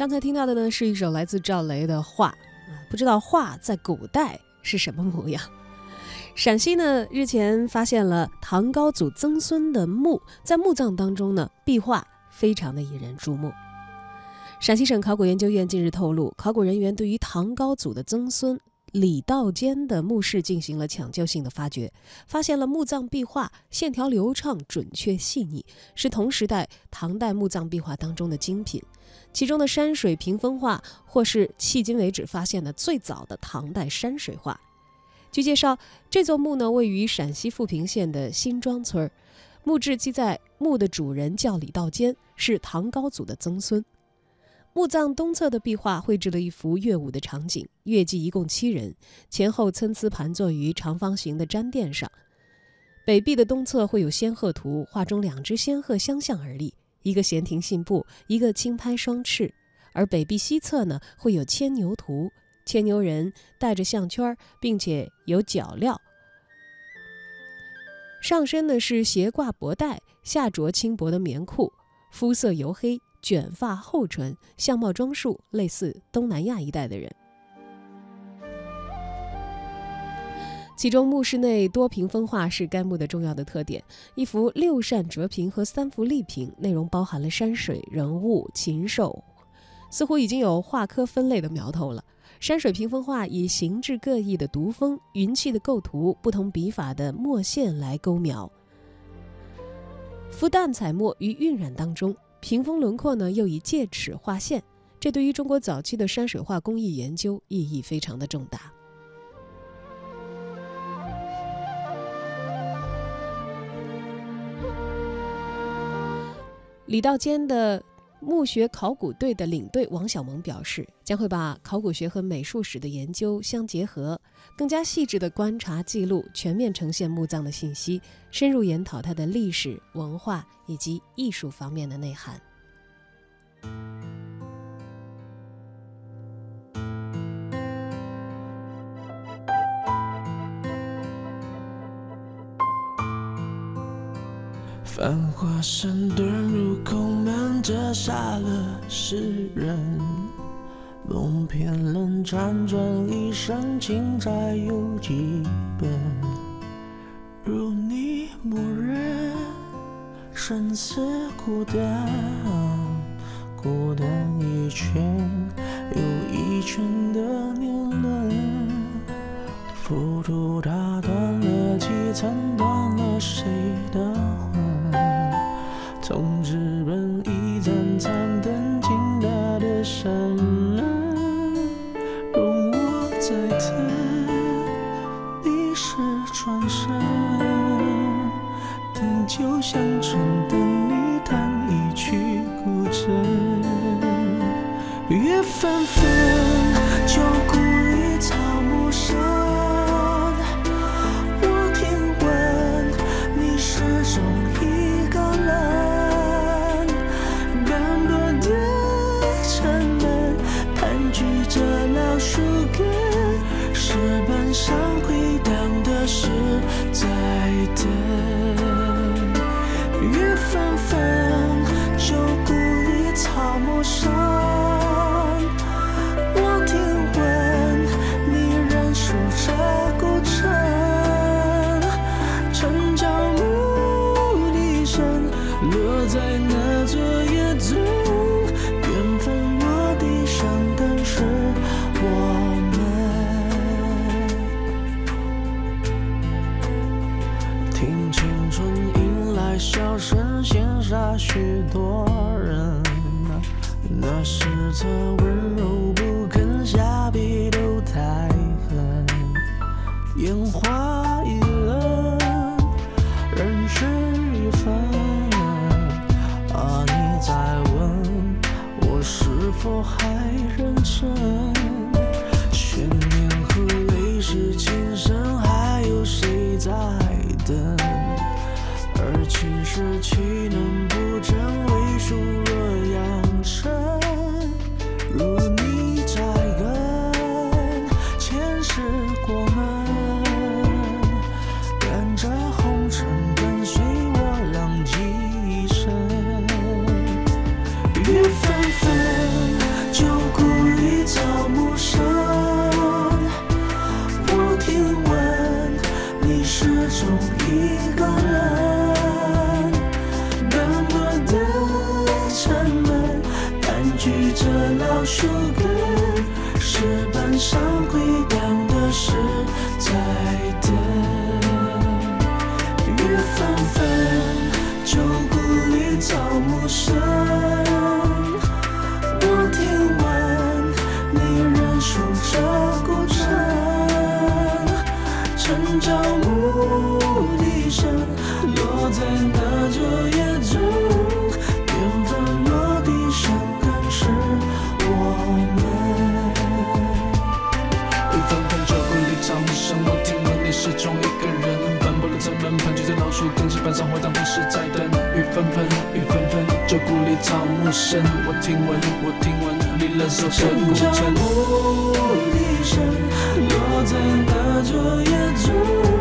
刚才听到的呢，是一首来自赵雷的《画》，不知道画在古代是什么模样。陕西呢，日前发现了唐高祖曾孙的墓，在墓葬当中呢，壁画非常的引人注目。陕西省考古研究院近日透露，考古人员对于唐高祖的曾孙李道坚的墓室进行了抢救性的发掘，发现了墓葬壁画线条流畅、准确细腻，是同时代唐代墓葬壁画当中的精品。其中的山水屏风画，或是迄今为止发现的最早的唐代山水画。据介绍，这座墓呢位于陕西富平县的新庄村，墓志记载墓的主人叫李道坚，是唐高祖的曾孙。墓葬东侧的壁画绘制了一幅乐舞的场景，乐伎一共七人，前后参差盘坐于长方形的毡垫上。北壁的东侧会有仙鹤图，画中两只仙鹤相向而立，一个闲庭信步，一个轻拍双翅。而北壁西侧呢，会有牵牛图，牵牛人带着项圈，并且有脚镣，上身呢是斜挂脖带，下着轻薄的棉裤，肤色黝黑。卷发厚唇，相貌装束类似东南亚一带的人。其中墓室内多屏风画是该墓的重要的特点，一幅六扇折屏和三幅立屏，内容包含了山水、人物、禽兽，似乎已经有画科分类的苗头了。山水屏风画以形制各异的独峰、云气的构图、不同笔法的墨线来勾描，浮淡彩墨于晕染当中。屏风轮廓呢，又以戒尺画线，这对于中国早期的山水画工艺研究意义非常的重大。李道坚的墓穴考古队的领队王小萌表示，将会把考古学和美术史的研究相结合，更加细致的观察记录，全面呈现墓葬的信息，深入研讨它的历史文化以及艺术方面的内涵。繁华山遁入空门，折煞了世人。梦偏冷，辗转一生，情债有几本？如你默认，生死孤单，孤单一圈又一圈的年轮，浮屠打断了几层，断了谁的魂？从纸本一盏盏灯，倾大的山人，容我再等，历史转身，等酒香醇，等你弹一曲古筝，月纷纷，旧故在等。雨纷纷旧故里草木深许多人，那是他温柔不肯下笔都太狠，烟花易冷，人事已分。啊，你在问我是否还认真？千年和泪湿情深，还有谁在等？而情是岂能？从一个人斑驳的城门盘踞着老树根石板上回荡的是是在等雨纷纷雨纷纷旧故里草木深我听闻我听闻离仍守着孤城城郊牧声落在那座野村